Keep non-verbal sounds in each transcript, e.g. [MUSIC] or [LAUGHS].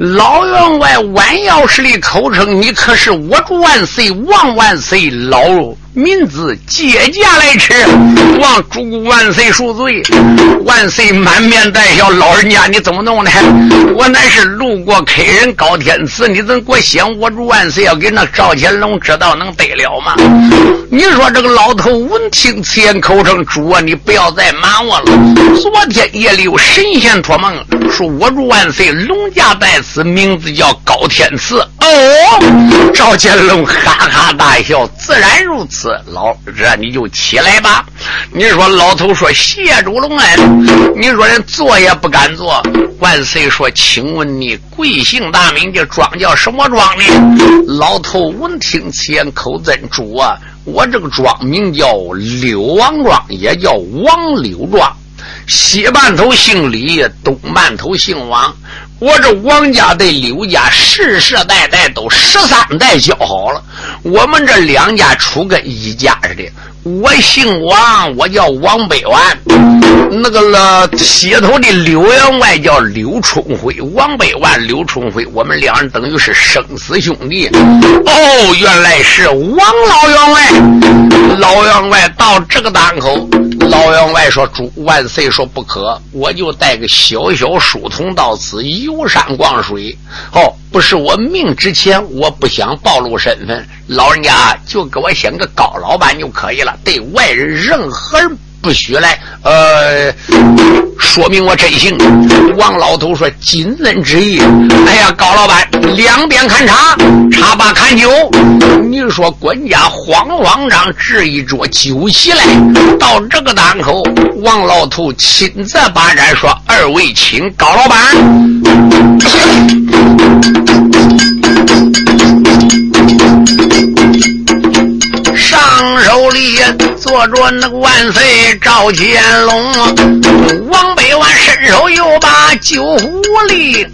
老员外弯腰时的口称：“你可是我主万岁，王万岁，老民子接驾来迟，望主公万岁恕罪。”万岁满面带笑：“老人家你怎么弄的？我乃是路过客人高天赐，你怎么给我想我主万岁要给那赵乾隆知道能得了吗？”你说这个老头闻听此言，口称：“主啊，你不要再瞒我了。昨天夜里有神仙托梦，说我主万岁龙驾在此，名字叫高天赐。”哦，赵乾隆哈哈大笑：“自然如此，老这你就起来吧。”你说老头说：“谢主隆恩。”你说人坐也不敢坐。万岁说：“请问你贵姓大名？这庄叫什么庄呢？”老头闻听此言，口尊主啊。我这个庄名叫柳王庄，也叫王柳庄，西半头姓李，东半头姓王。我这王家对柳家世世代代都十三代交好了，我们这两家出跟一家似的。我姓王，我叫王百万。那个了，西头的柳员外叫柳春辉，王百万、柳春辉，我们两人等于是生死兄弟。哦，原来是王老员外。老员外到这个档口，高员外说：“主万岁说不可，我就带个小小书童到此游山逛水。”哦。不是我命之前，我不想暴露身份，老人家就给我选个高老板就可以了，对外人任何人不许来。呃，说明我真行。王老头说：“谨遵旨意。”哎呀，高老板，两边看茶，茶罢看酒。你说，官家慌慌张置一桌酒席来，到这个档口，王老头亲自把盏说：“二位请，高老板。”上手里坐着那个万岁赵乾隆，王百万伸手又把酒壶拎。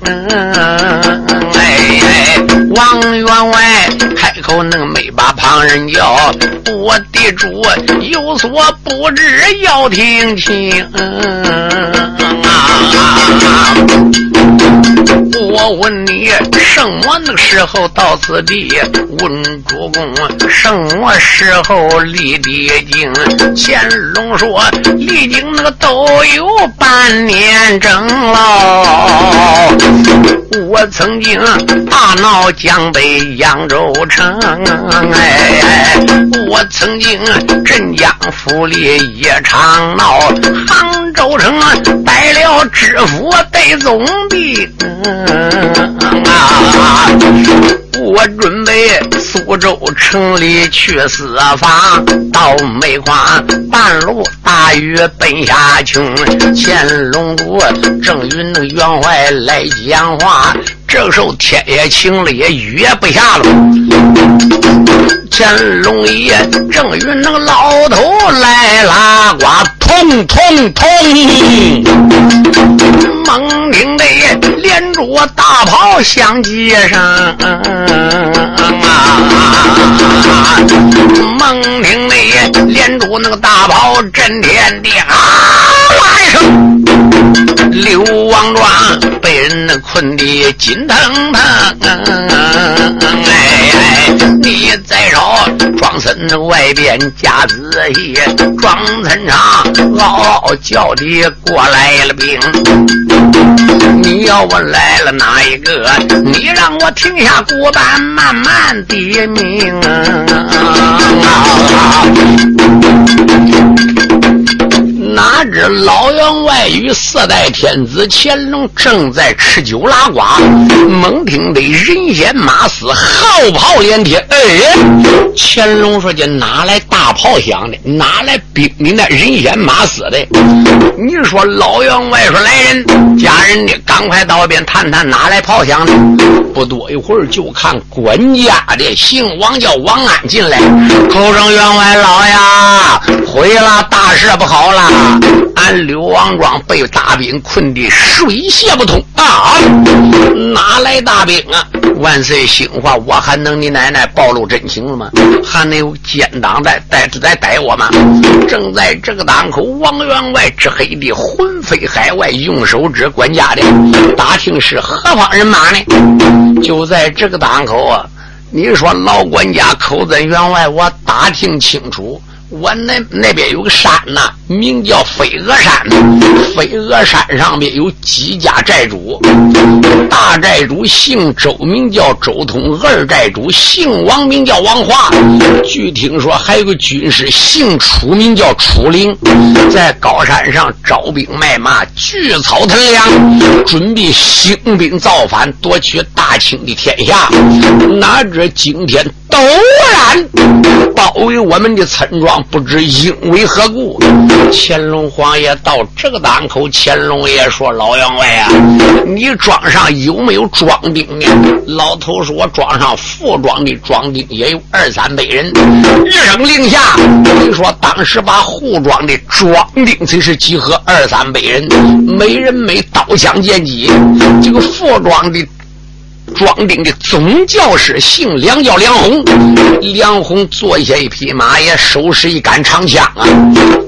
哎，王员外开口能没把旁人叫，我的主有所不知要听清啊。我问你，什么那个时候到此地？问主公，什么时候立的经？乾隆说，离经那个都有半年整了。我曾经大闹江北扬州城，哎，我曾经镇江府里也常闹，杭州城带了知府带总兵。啊！我准备苏州城里去私访，到煤矿半路大雨奔下穷。乾隆主正与那个员外来讲话，这个时候天也晴了，也雨也不下了。乾隆爷正与那个老头来拉呱，通通通，猛听的连着我大炮响街上啊，猛听的连着那个大炮震天地啊，一声。刘王庄被人困的紧腾腾，哎，你再绕庄森外边加仔细，庄村长嗷嗷叫的过来了兵。你要我来了哪一个？你让我停下鼓板，慢慢的命！哪知老员外与四代天子乾隆正在吃酒拉呱，猛听得人烟马嘶，号炮连天。哎，乾隆说：“这哪来大炮响的？哪来兵你？那人烟马嘶的？”你说老员外说：“来人，家人的，赶快到边探探，哪来炮响的？”不多一会儿，就看管家的姓王，叫王安进来，口称员外老呀，毁了，大事不好了。俺刘王庄被大兵困得水泄不通啊！哪来大兵啊？万岁兴话，我还能你奶奶暴露真情了吗？还能有奸党在在在逮我吗？正在这个当口，王员外之黑的魂飞海外，用手指管家的打听是何方人马呢？就在这个当口啊！你说老管家寇真员外，我打听清楚。我那那边有个山呐，名叫飞鹅山。飞鹅山上边有几家寨主，大寨主姓周，名叫周通；二寨主姓王，名叫王华。据听说还有个军师姓楚，名叫楚灵，在高山上招兵买马，聚草屯粮，准备兴兵造反，夺取大清的天下。哪知今天陡然包围我们的村庄。不知因为何故，乾隆皇爷到这个档口，乾隆爷说：“老员外啊，你庄上有没有庄丁呢？”老头说：“我庄上副庄的庄丁也有二三百人。”一声令下，你说当时把护庄的庄丁才是集合二三百人，每人每刀枪剑戟，这个副庄的。庄丁的总教师姓梁，叫梁红。梁红坐下一匹马，也手持一杆长枪啊。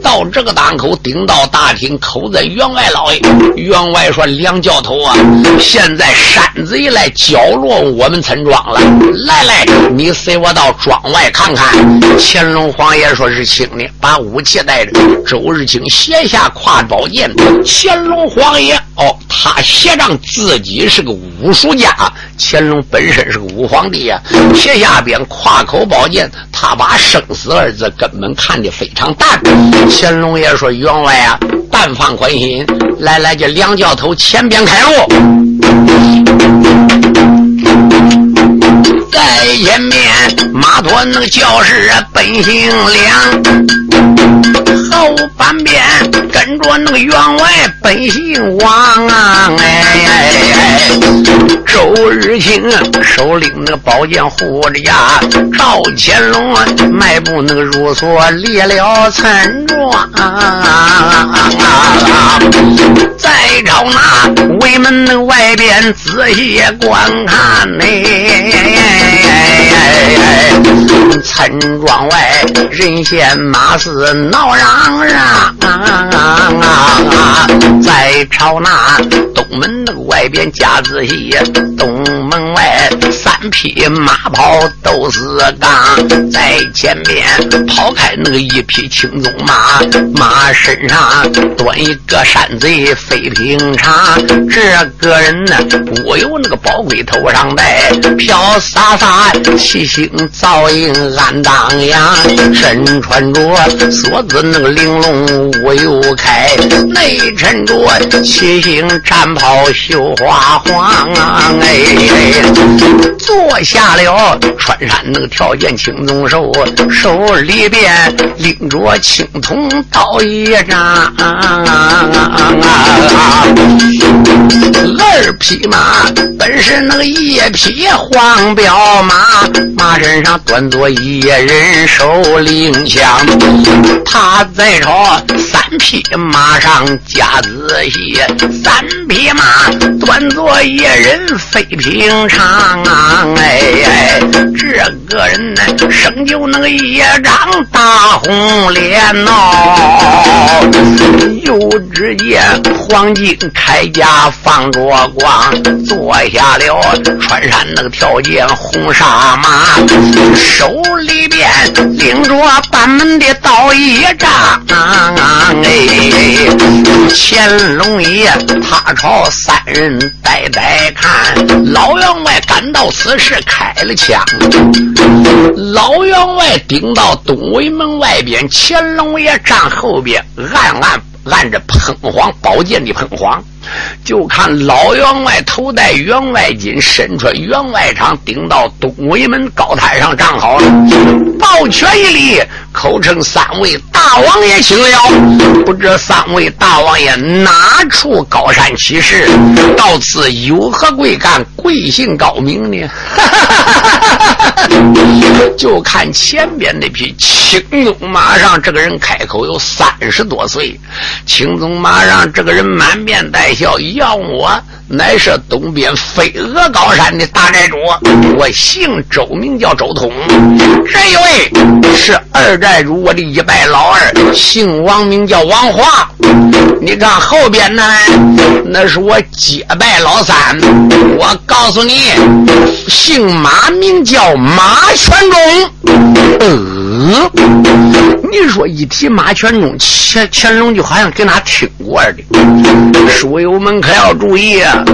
到这个档口，顶到大厅，口在员外老爷。员外说：“梁教头啊，现在山贼来搅乱我们村庄了。来来，你随我到庄外看看。”乾隆皇爷说是请你，把武器带着。周日清斜下挎宝剑。乾隆皇爷哦，他斜上自己是个武术家。乾隆本身是个武皇帝呀，斜下边挎口宝剑，他把生死二字根本看得非常淡。乾隆爷说：“员外啊，但放宽心，来来，这梁教头前边开路，在前面马驮那个教士本姓梁。”后半边跟着那个员外本姓王啊，哎哎哎，周日清手领那个宝剑护着呀，赵乾隆迈步那个入所列了村庄，再朝那围门那外边仔细观看呢，哎哎哎哎村庄外人嫌马嘶闹嚷。嚷啊,啊,啊，在朝那东门那个外边夹子戏，东门外三匹马跑都是刚，在前边跑开那个一匹青鬃马，马身上端一个山贼飞平常。这个人呢，我有那个宝龟头上戴，飘洒洒，七星照映暗当阳，身穿着锁子那个。玲珑我又开，内衬着七星战袍绣花黄啊！哎，坐下了穿山那个条件青铜手，手里边拎着青铜刀一张。二匹马本是那个一匹黄骠马，马身上端坐一人手领枪，他在。朝三匹马上加仔细，三匹马端坐一人非平常啊！哎，这个人呢，生就那个一张大红脸哦，又只见黄金铠甲放着光，坐下了穿山那个条件红纱马，手里边拎着半门的刀一张。啊哎！乾隆爷他朝三人呆呆看，老员外赶到时开了枪。老员外顶到东围门外边，乾隆爷站后边，暗暗按着喷黄宝剑的喷黄。就看老员外头戴员外巾，身穿员外裳，顶到东围门高台上站好了，抱拳一礼，口称三位大王爷请了。不知三位大王爷哪处高山起事，到此有何贵干？贵姓高名呢？[LAUGHS] 就看前边那匹。青鬃马上这个人开口有三十多岁，青鬃马上这个人满面带笑，要我乃是东边飞鹅高山的大寨主，我姓周，名叫周通。这一位是二寨主，我的一拜老二，姓王，名叫王华。你看后边呢，那是我结拜老三。我告诉你，姓马，名叫马全忠。呃，嗯你说一提马全忠，乾乾隆就好像跟他听过的。书友们可要注意啊，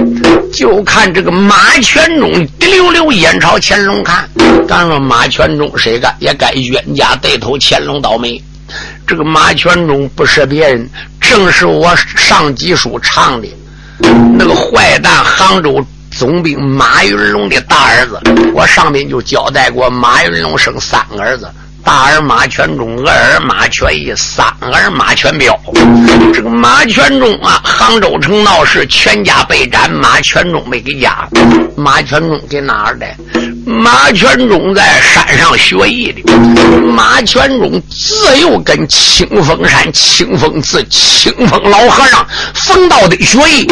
就看这个马全忠滴溜溜眼朝乾隆看。敢说马全忠谁干也该冤家对头，乾隆倒霉。这个马全忠不是别人，正是我上集书唱的那个坏蛋杭州总兵马云龙的大儿子。我上面就交代过，马云龙生三个儿子。大儿马全忠，二儿马全义，三儿马全彪。这个马全忠啊，杭州城闹事，全家被斩，马全忠没给家。马全忠给哪儿的？马全忠在山上学艺的。马全忠自幼跟清风山清风寺清风老和尚冯道的学艺，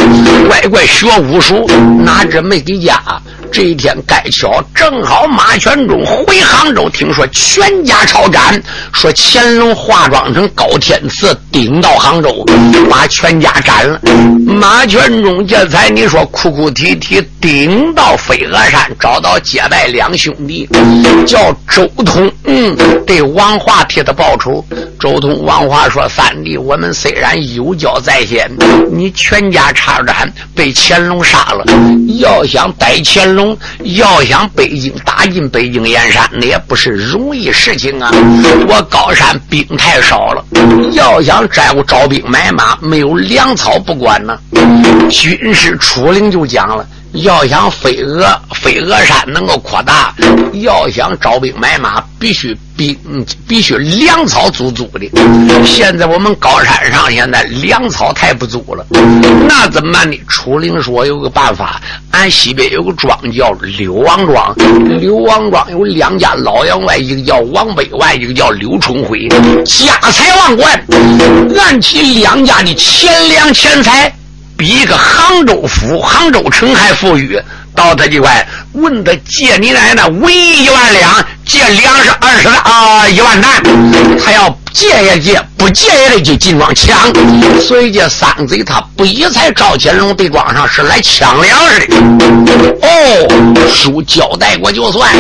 乖乖学武术，哪知没给家。这一天该巧，正好马全忠回杭州，听说全家抄斩，说乾隆化妆成高天赐，顶到杭州，把全家斩了。马全忠这才你说哭哭啼啼，顶到飞鹅山，找到结拜两兄弟，叫周通，嗯，对王华替他报仇。周通、王华说：“三弟，我们虽然有交在先，你全家插斩，被乾隆杀了，要想逮乾隆，要想北京打进北京燕山，那也不是容易事情啊！我高山兵太少了，要想招招兵买马，没有粮草不管呢。军师出令就讲了。”要想飞鹅飞鹅山能够扩大，要想招兵买马，必须兵必须粮草足足的。现在我们高山上现在粮草太不足了，那怎么办呢？楚灵说有个办法，俺西边有个庄叫柳王庄，柳王庄有两家老员外，一个叫王北万，一个叫柳春辉，家财万贯，按其两家的钱粮钱财。比一个杭州府、杭州城还富裕，到他这块问他借你奶奶唯一一万两，借粮食二十啊一万担，他要。借也借，不借也得去进庄抢。所以这三贼他不一才赵乾隆对庄上是来抢粮食的。哦，书交代过就算。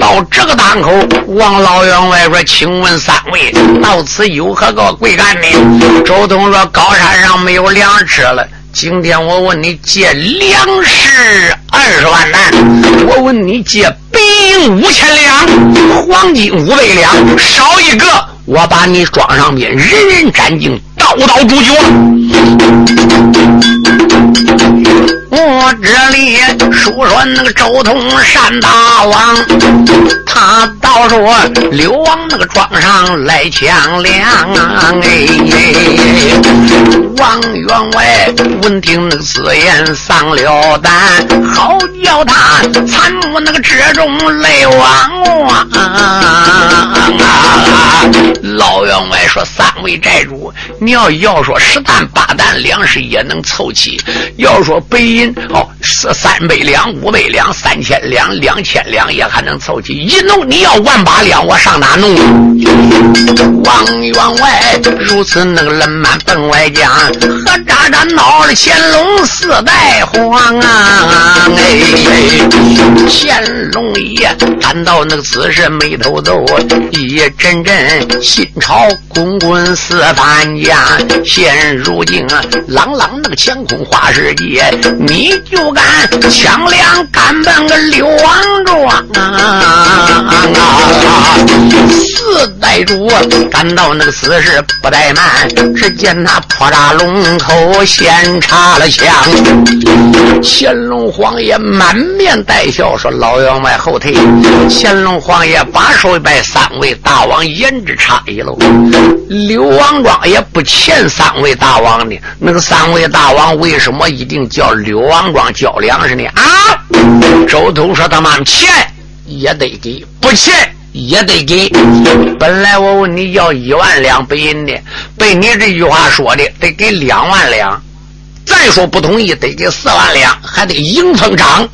到这个档口，王老员外说：“请问三位，到此有何个贵干的？”周通说：“高山上没有粮吃了。今天我问你借粮食二十万担，我问你借白银五千两，黄金五百两，少一个。”我把你装上边人人斩尽，刀刀诛绝。我这里书说那个周通山大王，他倒说刘王那个庄上来抢粮。哎，王员外闻听那个此言丧了胆，好叫他参谋那个之中泪汪汪。老员外说：“三位寨主，你要要说十担八担粮食也能凑齐，要说白哦，是三百两、五百两、三千两、两千两也还能凑齐。一弄你要万八两，我上哪弄？”王员外如此那个冷慢奔外讲，何渣渣闹了乾隆四代皇啊！哎，乾隆爷感到那个此时眉头皱，一阵阵。心潮滚滚似翻江，现如今啊朗朗那个乾坤花世界，你就敢抢粮赶奔个刘王庄啊！四代主赶到那个此时不怠慢，只见他破扎龙口，先插了枪。乾隆皇爷满面带笑说：“老员外后退。”乾隆皇爷把手一摆：“三位大王言之差。”一喽，刘王庄也不欠三位大王的，那个三位大王为什么一定叫刘王庄交粮食呢？啊！周通说他妈钱也得给，不欠也得给。本来我问你要一万两白银的，被你这句话说的，得给两万两。再说不同意，得给四万两，还得迎风涨。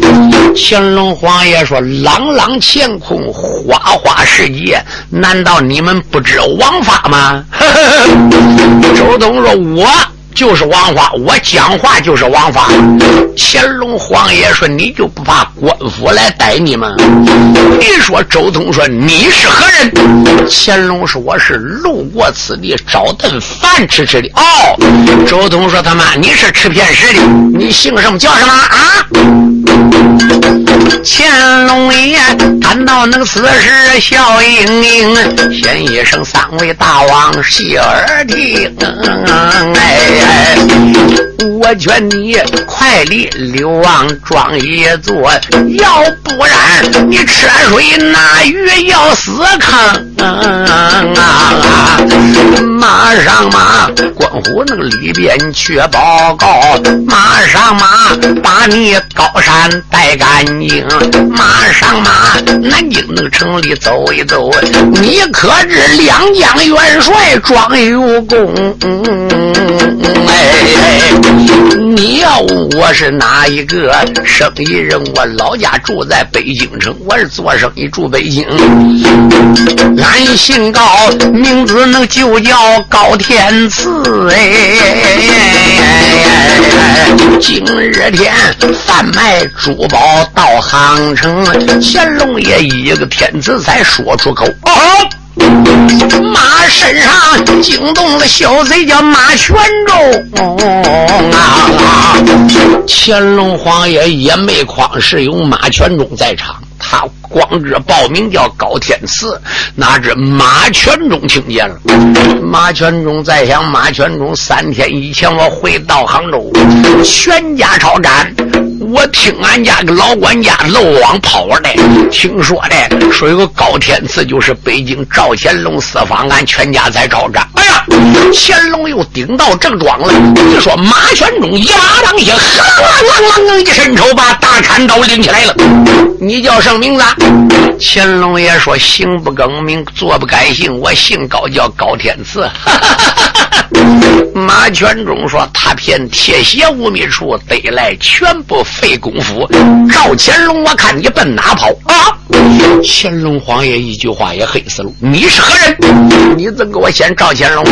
乾隆皇爷说：“朗朗乾坤，花花世界，难道你们不知王法吗？” [LAUGHS] 周通说：“我。”就是王法，我讲话就是王法。乾隆皇爷说：“你就不怕官府来逮你吗？”你说周通说：“你是何人？”乾隆说：“我是路过此地找顿饭吃吃的。”哦，周通说：“他妈，你是吃片食的？你姓什么叫什么啊？”乾隆爷看到那个此时笑盈盈，先一声三位大王细耳听，哎，我劝你快离刘王庄一座，要不然你吃水拿鱼要死坑啊！马上马，关虎那个里边去报告，马上马，把你高山带干净。马上马，南京那个城里走一走，你可知两江元帅庄有功？哎，你要问我是哪一个生意人？我老家住在北京城，我是做生意住北京。俺姓高，名字那就叫高天赐。哎，今日天贩卖珠宝到杭城，乾隆爷一个天赐才说出口。马身上惊动了小贼，叫马全忠啊！乾隆皇爷也没匡是有马全忠在场，他光知报名叫高天赐，哪知马全忠听见了。马全忠在想：马全忠三天以前我回到杭州，全家抄斩。我听俺家个老管家漏网跑来，听说的说有个高天赐，就是北京赵乾隆私访，俺全家在招战。哎呀，乾隆又顶到正庄了。你说马全忠一马当先，啷啷啷一伸手把大砍刀拎起来了。你叫什么名字？乾隆爷说：行不更名，坐不改姓，我姓高，叫高天赐。哈哈哈哈哈马全忠说：“他骗铁鞋五米处，得来全部费功夫。”赵乾隆，我看你奔哪跑啊？乾隆皇爷一句话也黑死了。你是何人？你怎给我先赵乾隆？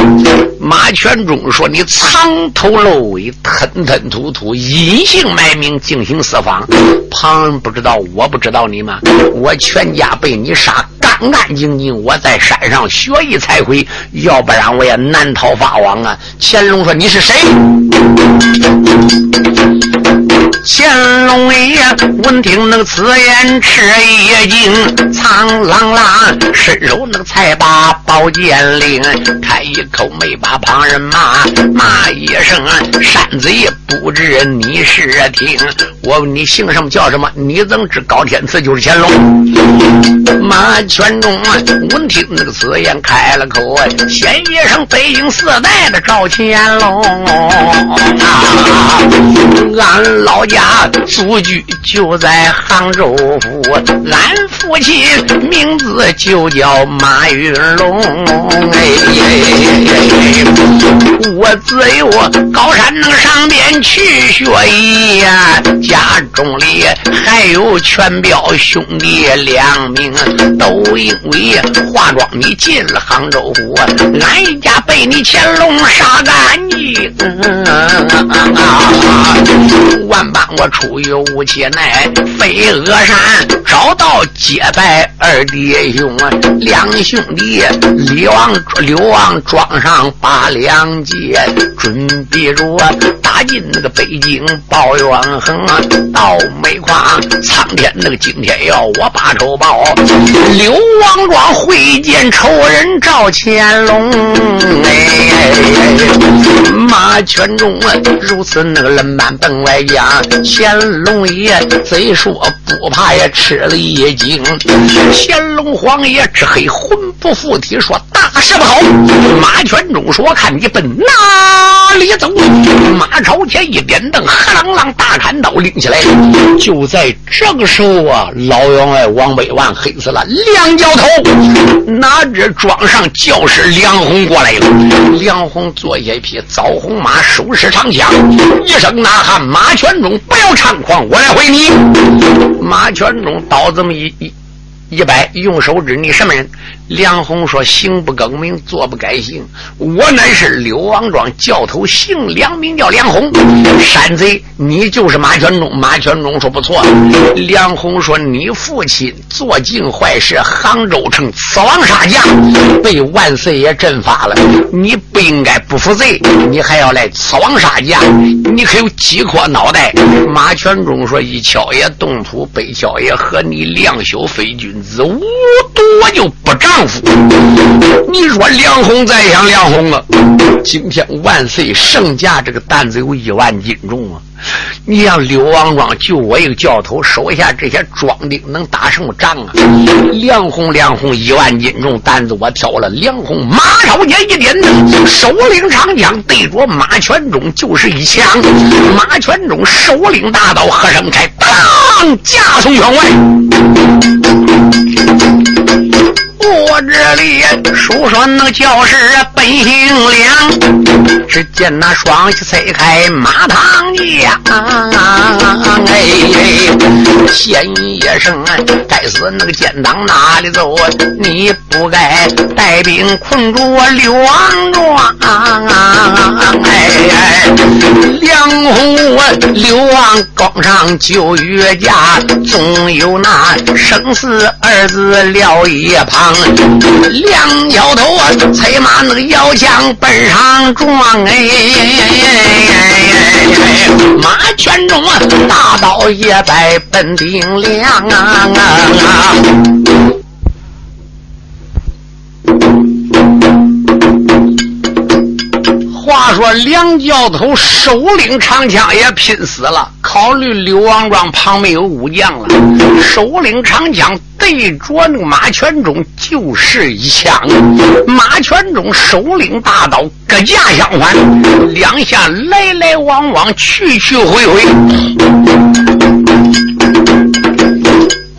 马全忠说：“你藏头露尾，吞吞吐吐，隐姓埋名进行私访。旁人不知道，我不知道你吗？我全家被你杀。”干干净净，我在山上学艺才回，要不然我也难逃法网啊！乾隆说：“你是谁？”乾隆爷闻听那个此言，吃一惊，苍啷啷伸手那个才把宝剑领，开一口没把旁人骂，骂一声山贼，不知你是听。我问你姓什么叫什么？你怎知高天赐就是乾隆？马全忠闻听那个此言，开了口，先一声北京四代的赵乾隆啊，俺老老家。祖居就在杭州府，俺父亲名字就叫马云龙。哎，我自有高山那上边去学艺呀，家中里还有全彪兄弟两名，都因为化妆你进了杭州府，俺一家被你乾隆杀干净。万 [LAUGHS] 般我出于无气奈，飞鹅山找到结拜二弟兄啊，两兄弟李王刘王庄上把两节，准备着打进那个北京报元衡，到煤矿苍天那个惊天要我把仇报，刘王庄会见仇人赵乾隆，哎，马全忠啊，如此那个冷板凳外讲。乾隆爷贼说不怕也吃了一惊，乾隆皇爷只黑魂不附体，说大事不好。马全忠说：“看你奔哪里走？”马朝前一点灯，黑啷啷大砍刀拎起来。就在这个时候啊，老员外王百万黑死了，两脚头拿着装上教师梁红过来了。梁红坐下一匹枣红马，手持长枪，一声呐喊：“马全忠，不要猖狂，我来回你。”马全中倒这么一一。一百，用手指你什么人？梁红说：“行不更名，坐不改姓。我乃是柳王庄教头，姓梁，名叫梁红。山贼，你就是马全忠。”马全忠说：“不错。”梁红说：“你父亲做尽坏事，杭州城刺王杀将，被万岁爷阵发了。你不应该不负罪，你还要来刺王杀将，你可有几颗脑袋？”马全忠说：“一敲也动土，北敲也和你梁修非君。”子无多就不丈夫。你说梁红再想梁红啊？今天万岁圣驾这个担子有一万斤重啊！你让柳王庄就我一个教头手下这些庄丁能打什么仗啊？梁红梁红一万斤重担子我挑了。梁红马超间一点灯，手领长枪对着马全忠就是一枪。马全忠手领大刀和声开，当架从员外。我这里书说那教师本姓梁，只见那双膝拆开马堂将，哎，先一声，该死那个奸党哪里走？你不该带兵困住我刘王庄，哎，梁红刘王岗上九月家，总有那生死二字撂一旁。两摇头啊，催马那个摇枪奔上撞哎！马圈中啊，大刀也在奔顶梁啊！话说梁教头手领长枪也拼死了，考虑刘王庄旁边有武将了，手领长枪对着那个马全忠就是一枪。马全忠手领大刀，各架相反，两下来来往往，去去回回。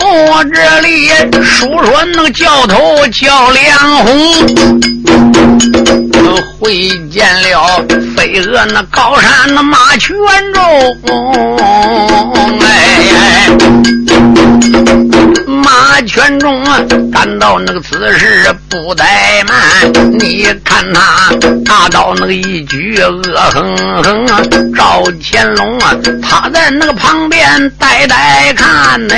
我这里说说那个教头叫梁红。会见了飞蛾那高山那马全忠，哎，马全忠啊，感到那个此事不怠慢。你看他大刀那个一举恶狠狠啊，赵乾隆啊，他在那个旁边呆呆看呢。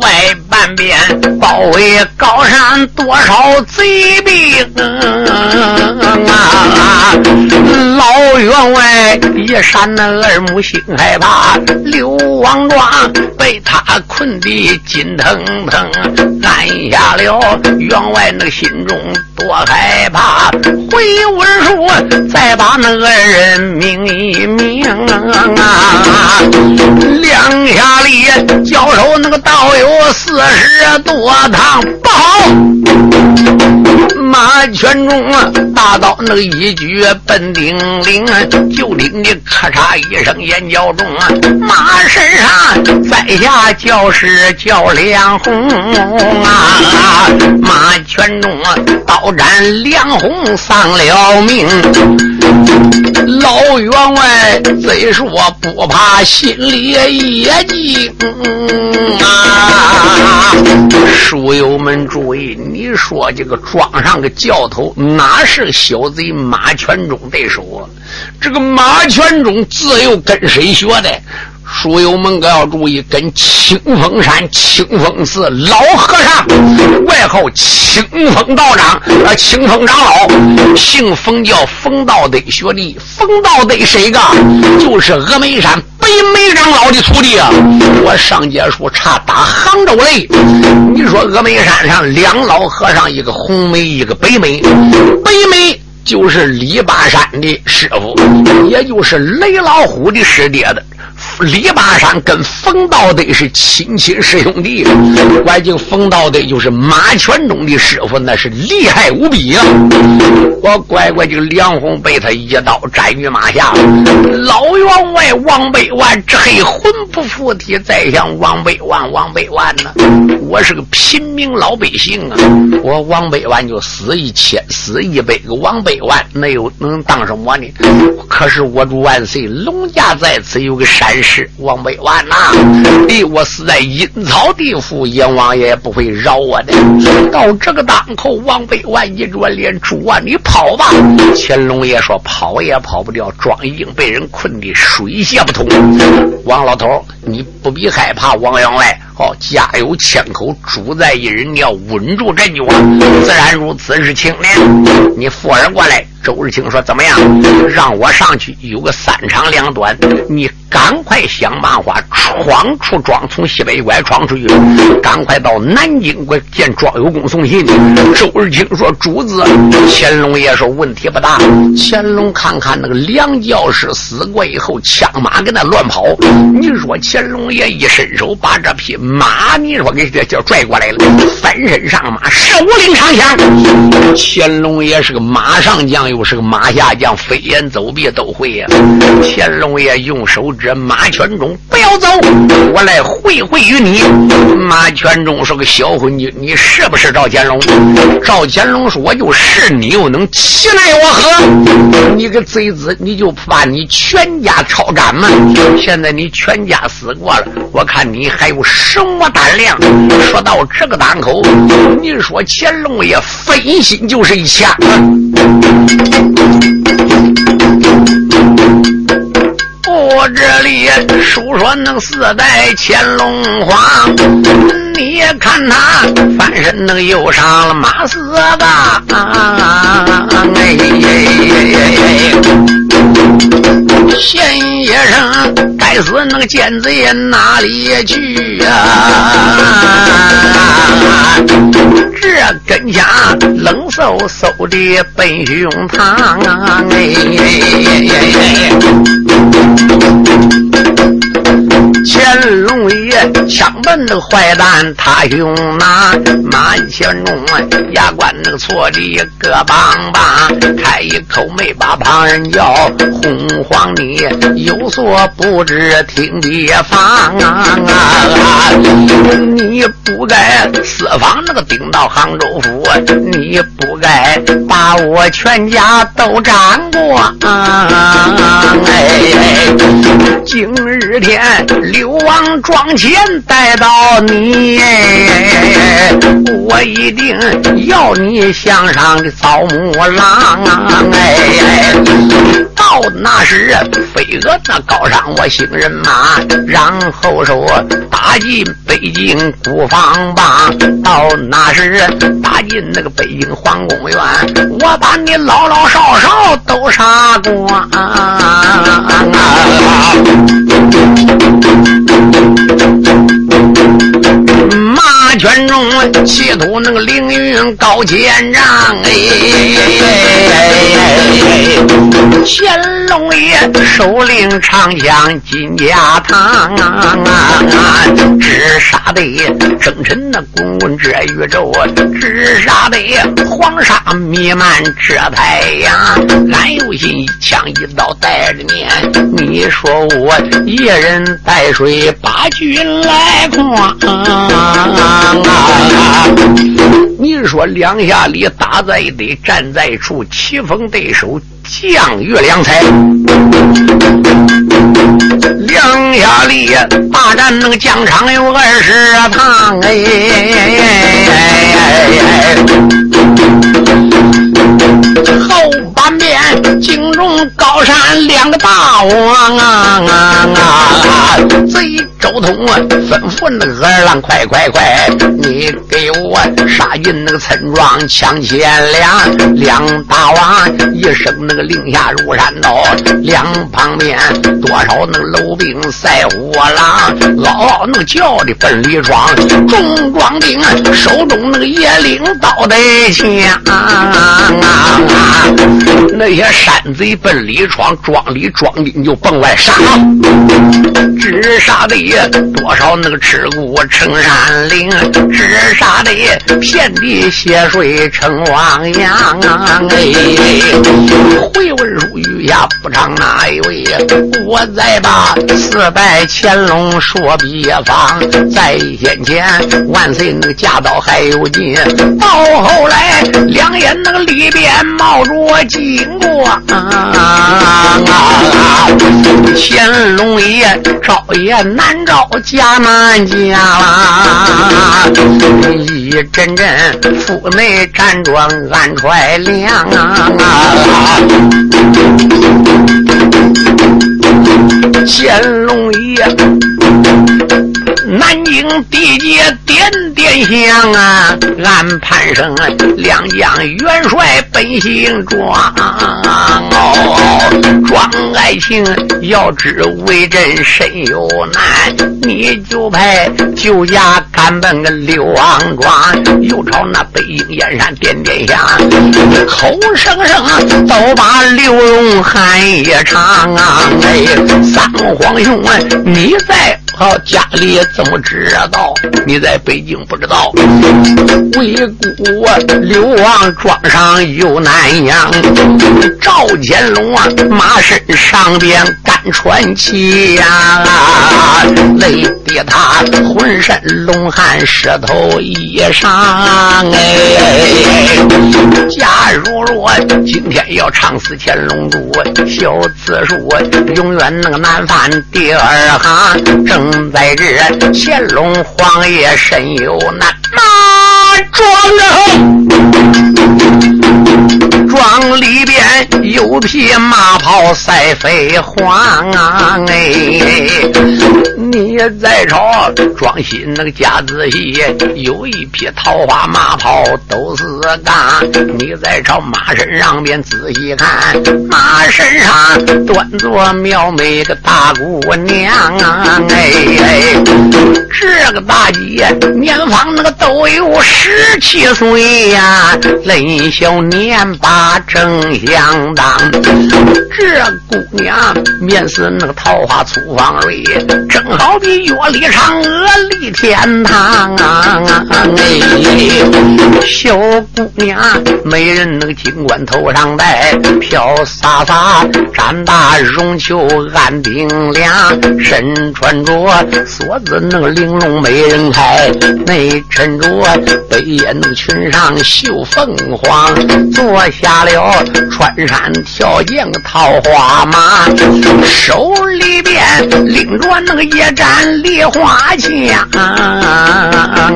外半边包围高山，多少贼兵啊！老员外一扇那二目，心害怕。刘王庄被他困得紧腾腾，按下了员外那个心中多害怕。回文书再把那个人命一命啊！两下里交手那个道友。四十多趟不好，马全中啊，大刀那个一举奔丁领，就听你咔嚓一声眼角中啊，马身上在下叫是叫梁红啊，马全中啊，刀斩梁红丧了命，老员外虽说不怕，心里也惊。啊！书友们注意，你说这个庄上个教头哪是小贼马全忠对手啊？这个马全忠自幼跟谁学的？书友们可要注意，跟清风山清风寺老和尚，外号清风道长啊，清风长老，姓冯叫冯道德学历。冯道德谁个？就是峨眉山北眉长老的徒弟啊！我上节书差打杭州嘞，你说峨眉山上两老和尚，一个红眉，一个白眉，白眉就是李八山的师傅，也就是雷老虎的师爹的。李八山跟冯道德是亲亲师兄弟，关键冯道德就是马全忠的师傅，那是厉害无比呀！我乖乖就梁红被他一刀斩于马下，老员外王百万这黑魂不附体，再想王百万王百万呢？我是个平民老百姓啊，我王百万就死一千死一百个王百万，那又能当什么呢？可是我主万岁，龙家在此有个闪失，王百万呐！哎，我死在阴曹地府，阎王爷不会饶我的。到这个当口，王百万一转脸，主啊，你跑吧！乾隆爷说跑也跑不掉，庄硬被人困得水泄不通。王老头，你不必害怕，王员外。哦，家有千口，主在一人，你要稳住阵脚。自然如此，是青年，你夫人过来。周日清说：“怎么样？让我上去，有个三长两短，你赶快想办法闯出庄，从西北关闯出去，赶快到南京关见庄有功送信。”周日清说：“主子。”乾隆爷说：“问题不大。”乾隆看看那个梁教师死过以后，枪马跟那乱跑。你说乾隆爷一伸手把这匹马，你说给这就拽过来了，翻身上马，手领长枪。乾隆爷是个马上将。又是个马下将，飞檐走壁都会呀。乾隆爷用手指马全忠，不要走，我来会会于你。马全忠是个小混精，你是不是赵乾隆？赵乾隆说我就是，你又能气奈我何？你个贼子，你就怕你全家抄斩吗？现在你全家死过了，我看你还有什么胆量？说到这个档口，你说乾隆爷分心就是一枪。我这里述说能四代乾隆皇，你也看他翻身能又上了马四吧？哎，县医生，该死那个奸贼哪里去呀？这根枪冷飕飕的奔胸膛，哎，乾隆爷枪奔那个坏蛋他用那，满乾隆牙关那个错的个棒棒，开一口没把旁人叫，红黄你有所不知听别放啊！你不该私访那个顶到。杭州府，你不该把我全家都占过。哎，今日天刘王庄前带到你，我一定要你向上的草木郎。哎，到那时飞蛾子高上我姓人马，然后说打进北京古房吧。到那时。打进那个北京皇宫院，我把你老老少少都杀光。全忠企图那个凌云高千丈，哎，乾隆爷手领长枪金家堂，直杀的征臣那滚滚这宇宙，直杀的黄沙弥漫这太阳。俺有心一枪一刀带着你，你说我一人带水把军来啊。你说两下里打在一堆，站在一处，棋逢对手，将遇良才。两下里大战那个疆场有二十趟哎。后半边京中高山两个大王啊啊啊！贼周通啊，吩咐那个二郎快快快，你给我杀进那个村庄抢钱粮。两大王一声那个个令下如山倒，两旁边多少那个楼兵赛火狼，嗷嗷那个叫的奔里庄，众庄兵手中那个野领刀带枪。那些山贼奔里闯，庄里庄丁就奔外杀。只杀的多少那个吃骨成山岭，只杀的遍地血水成汪洋。哎，回文书余下不长哪一位？我再把四拜乾隆说比方，在先前万岁那个驾到还有劲，到后来两眼那个里边冒着金光啊。乾隆爷招也难招，家难家！一阵阵府内辗转暗揣量啊！乾隆爷。南京地界点点响啊，俺潘生两将元帅本姓庄哦，庄爱卿要知为朕甚有难，你就派救驾赶奔个刘王庄，又朝那北京燕山点点响，口声声都把刘荣喊一场啊！哎，三皇兄啊，你在。好，家里怎么知道？你在北京不知道？为姑刘王庄上有南阳，赵乾隆啊，马身上边干传奇呀，累得他浑身龙汗湿透衣裳哎。假如若今天要唱死乾隆主，小字数永远那个难翻第二行正。在这乾隆皇爷身有难，马庄庄里边有匹马跑赛飞黄啊！哎，你再瞅庄心那个家仔细，有一匹桃花马跑都是杠。你再朝马身上边仔细看，马身上端坐妙美个大姑娘啊！哎，这个大姐年方那个都有十七岁呀，嫩小年正相当，这姑娘面似那个桃花粗芳蕊，正好比月里嫦娥立天堂啊！哎，小姑娘美人那个金冠头上戴，飘洒洒，展大绒球暗冰凉，身穿着锁子那个玲珑美人开，内衬着北野那个裙上绣凤凰，坐下。下了穿山跳涧个桃花马，手里边拎着那个一盏梨花枪。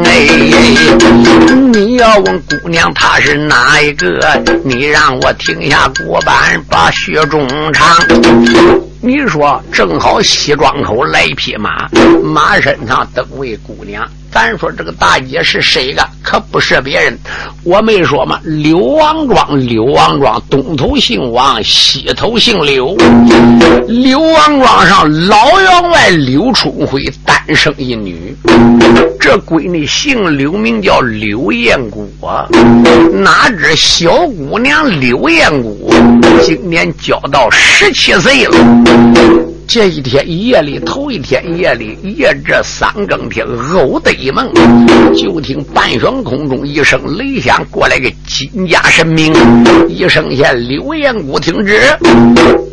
哎，你要问姑娘她是哪一个？你让我停下锅板，把雪中唱。你说正好西庄口来一匹马，马身上登位姑娘。咱说这个大姐是谁个？可不是别人。我没说吗？刘王庄，刘王庄东头姓王，西头姓刘。刘王庄上老员外刘春辉单生一女，这闺女姓刘，名叫刘艳姑啊。哪知小姑娘刘艳姑今年交到十七岁了。这一天夜里，头一天夜里，夜这三更天，偶得一梦，就听半悬空中一声雷响，过来个金家神明，一声言：“刘彦古听旨，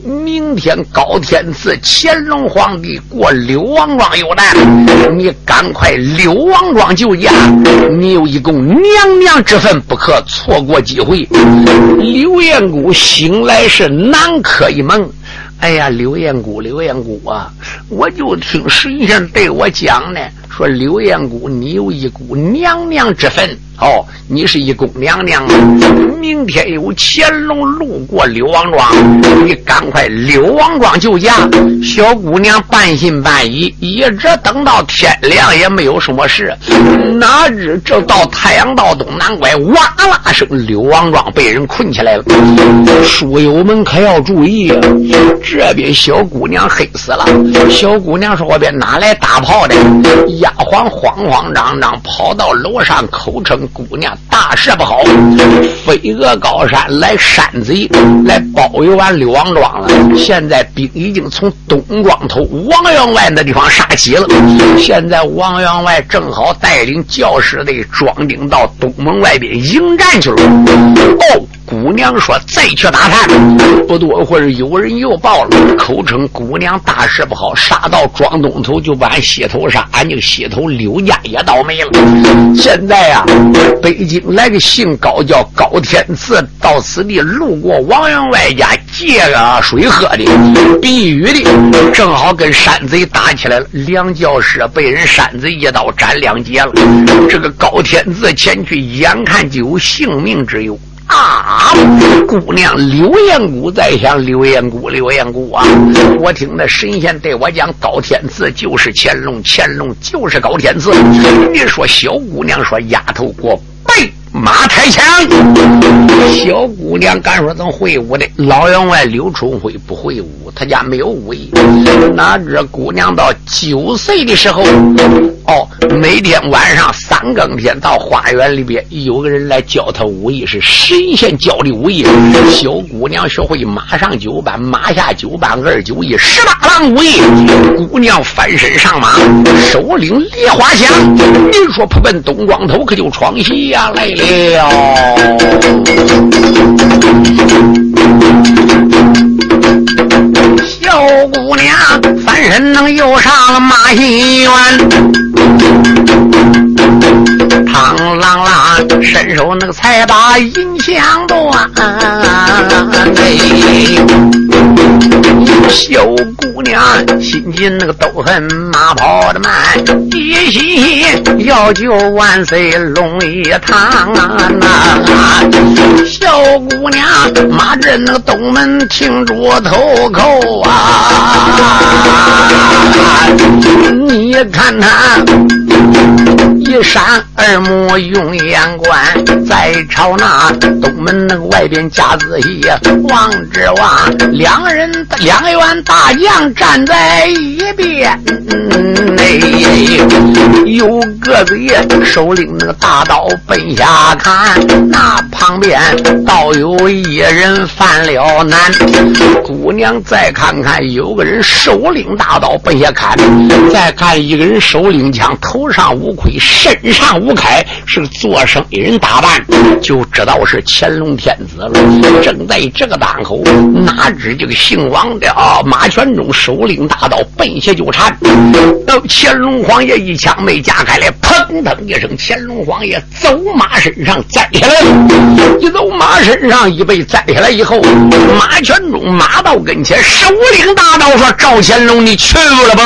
明天高天赐乾隆皇帝过柳王庄有难，你赶快柳王庄救驾，你有一共娘娘之分，不可错过机会。”刘彦古醒来是南柯一梦。哎呀，刘彦古，刘彦古啊！我就听神仙对我讲呢，说刘彦姑，你有一股娘娘之分。哦，你是一宫娘娘，明天有乾隆路过柳王庄，你赶快柳王庄救驾。小姑娘半信半疑，一直等到天亮也没有什么事。哪知这到太阳到东南拐，哇啦声，柳王庄被人困起来了。书友们可要注意，这边小姑娘黑死了。小姑娘说：“我边哪来大炮的？”丫鬟慌慌张张跑到楼上，口称。姑娘大事不好，飞蛾高山来山贼，来包围完刘王庄了。现在兵已经从东庄头王员外那地方杀起了。现在王员外正好带领教师队庄丁到东门外边迎战去了。哦。姑娘说：“再去打探。”不多会儿，有人又报了，口称姑娘大事不好，杀到庄东头就把俺西头杀，俺就西头刘家也倒霉了。现在呀，北京来个姓高叫高天赐，到此地路过王员外家借个水喝的、避雨的，正好跟山贼打起来了。梁教师被人山贼一刀斩两截了。这个高天赐前去，眼看就有性命之忧。啊！姑娘刘彦姑在想，刘彦姑，刘彦姑啊！我听那神仙对我讲，高天赐就是乾隆，乾隆就是高天赐。你说小姑娘说，丫头给我背。马太强，小姑娘敢说怎么会武的？老员外刘春辉不会武，他家没有武艺。哪知姑娘到九岁的时候，哦，每天晚上三更天到花园里边，有个人来教他武艺，是神仙教的武艺。小姑娘学会马上九板，马下九板，二九一十八郎武艺。姑娘翻身上马，手领梨花枪，你说扑奔东光头，可就闯西呀来。了，小姑娘翻身能又上了马戏园，汤啷啷伸手那个才把银枪断。小姑娘心急那个都恨马跑的慢，一心要救万岁龙一堂啊！小姑娘马震那个东门停住头口啊！你看他。一闪二目用眼观，再朝那东门那个外边夹仔细望之望，两人两员大将站在一边，哎，有个子也手领那个大刀奔下看，那旁边倒有一人犯了难。姑娘再看看，有个人手领大刀奔下看，再看一个人手领枪，头上无盔。身上无铠，是做生意人打扮，就知道是乾隆天子了。正在这个当口，哪知这个姓王的啊，马全忠手领大刀奔下就缠。到乾隆皇爷一枪没夹开来，砰腾一声，乾隆皇爷走马身上栽下来。一走马身上一被栽下来以后，马全忠马到跟前，手领大刀说：“赵乾隆，你去了不？”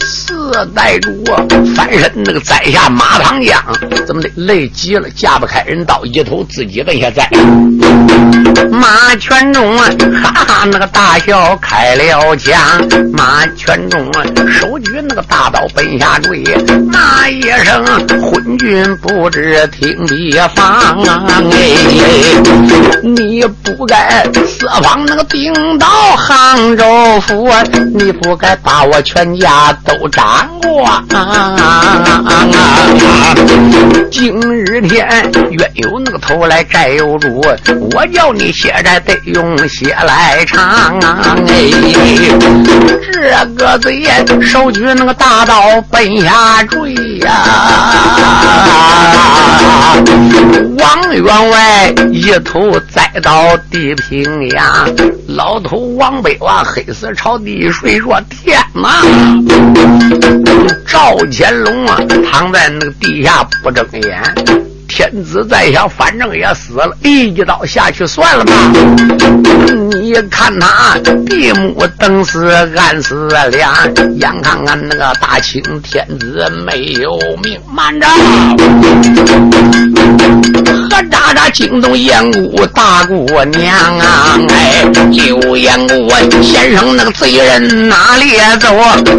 说。带住翻身那个栽下马塘江，怎么的累急了，架不开人刀，一头自己奔下栽。马全忠啊，哈哈那个大笑开了枪。马全忠啊，手举那个大刀奔下坠，那一声昏君不知听地方啊！哎，你不该四方那个兵到杭州府，你不该把我全家都斩。过！今日天冤有那个头来债有主，我叫你写债得用血来偿啊！哎，这个贼手举那个大刀奔下坠呀！王员外一头栽到地平呀！老头王北娃黑死朝地睡说：“天哪！”赵乾隆啊，躺在那个地下不睁眼。天子在下，反正也死了，一刀下去算了吧。你看他闭目等死，暗死两，眼看看那个大清天子没有命，慢着。何喳喳惊动燕姑大姑娘啊！哎，刘燕姑先生那个贼人哪里走？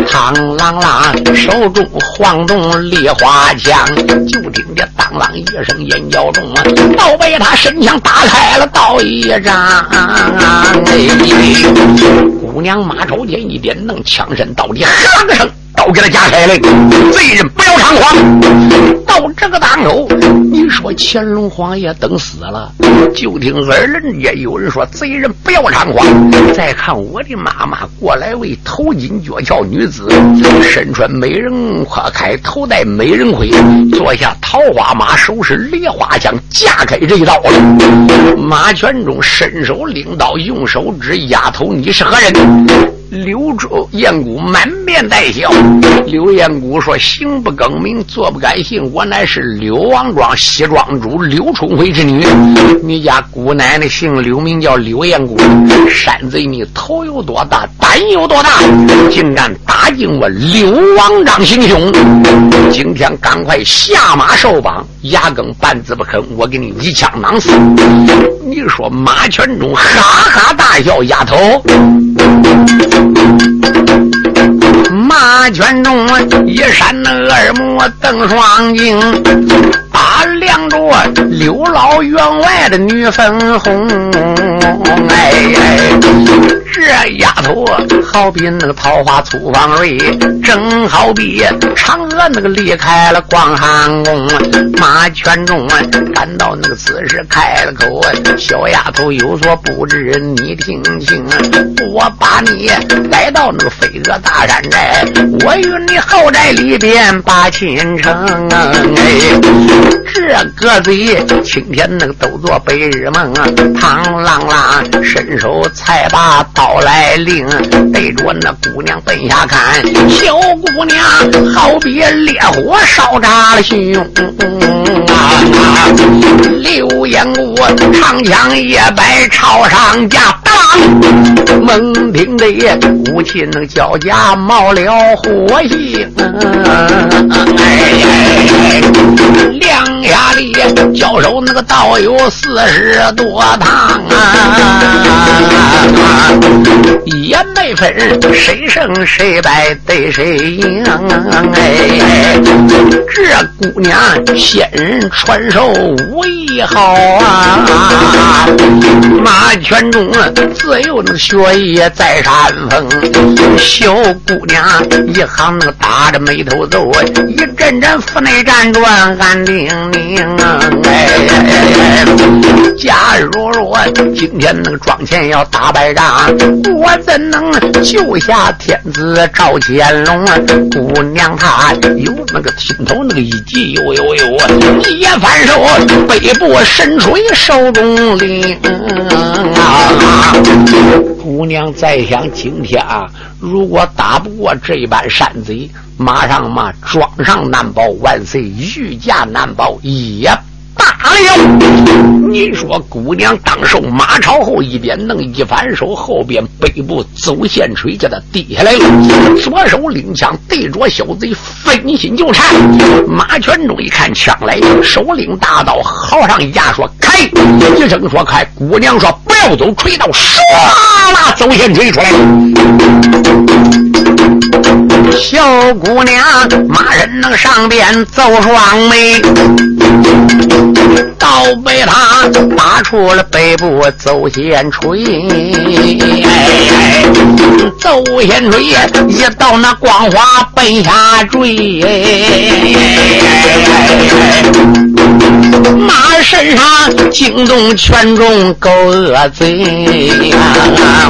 嘡啷啷，手中晃动梨花枪，就听见当啷一。声眼角中啊，倒被他身枪打开了道一张。姑娘马朝天一点，弄枪身到底，啷个声，刀给他架开了。贼人不要猖狂！到这个当口，你说乾隆皇爷等死了，就听耳人也有人说：“贼人不要猖狂！”再看我的妈妈过来，为头巾脚翘女子，身穿美人花开，头戴美人盔，坐下桃花马，手持梨花枪，架开这一刀了。马全忠伸手领刀，用手指：“丫头，你是何人？”刘周燕姑满面带笑。刘燕姑说：“行不更名，坐不改姓，我乃是柳王庄西庄主刘春辉之女。你家姑奶奶姓刘，名叫刘燕姑。山贼，你头有多大，胆有多大，竟敢打进我刘王庄行凶！今天赶快下马受绑，牙根半字不吭，我给你一枪囊死！”你说马全忠哈哈大笑，丫头。马圈中一扇那二目瞪双睛，打量着刘老员外的女粉红。哎。这丫头好比那个桃花粗放蕊，正好比嫦娥那个离开了广寒宫。马全忠感到那个此时开了口，小丫头有所不知，你听清，我把你带到那个飞鹅大山寨，我与你豪宅里边把亲成。哎，这个嘴青天那个都做白日梦啊，螳螂啦，伸手才把刀。来令对着那姑娘奔下看，小姑娘好比烈火烧炸了胸啊！刘彦武长枪一摆朝上架，猛听得武器那交加冒了火星，哎，两下里交手那个倒有四十多趟啊！也没分谁胜谁败对谁赢哎，这姑娘仙人传授武艺好啊，马全忠自幼那学艺在山峰，小姑娘一行那个打着眉头皱，一阵阵腹内辗转暗叮咛哎，假如说今天那个庄前要打败仗。我怎能救下天子赵乾隆？姑娘她有那个心头那个一急，呦呦呦，一反手背部伸出一手中令啊！姑娘再想今天啊，如果打不过这般山贼，马上嘛庄上难保，万岁御驾难保也。哎呦！你说姑娘当受马朝后，一边弄一反手，后边背部走线锤叫他低下来了。左手领枪对着小贼分心就缠。马全忠一看枪来，手领大刀，豪上一架说：“开！”一声说开。姑娘说：“不要走！”锤刀唰啦走线锤出来。小姑娘马人能上边走双眉。倒被他打出了背部走线锤，走线锤一到那光华奔下坠，马身上惊动全众狗恶贼啊！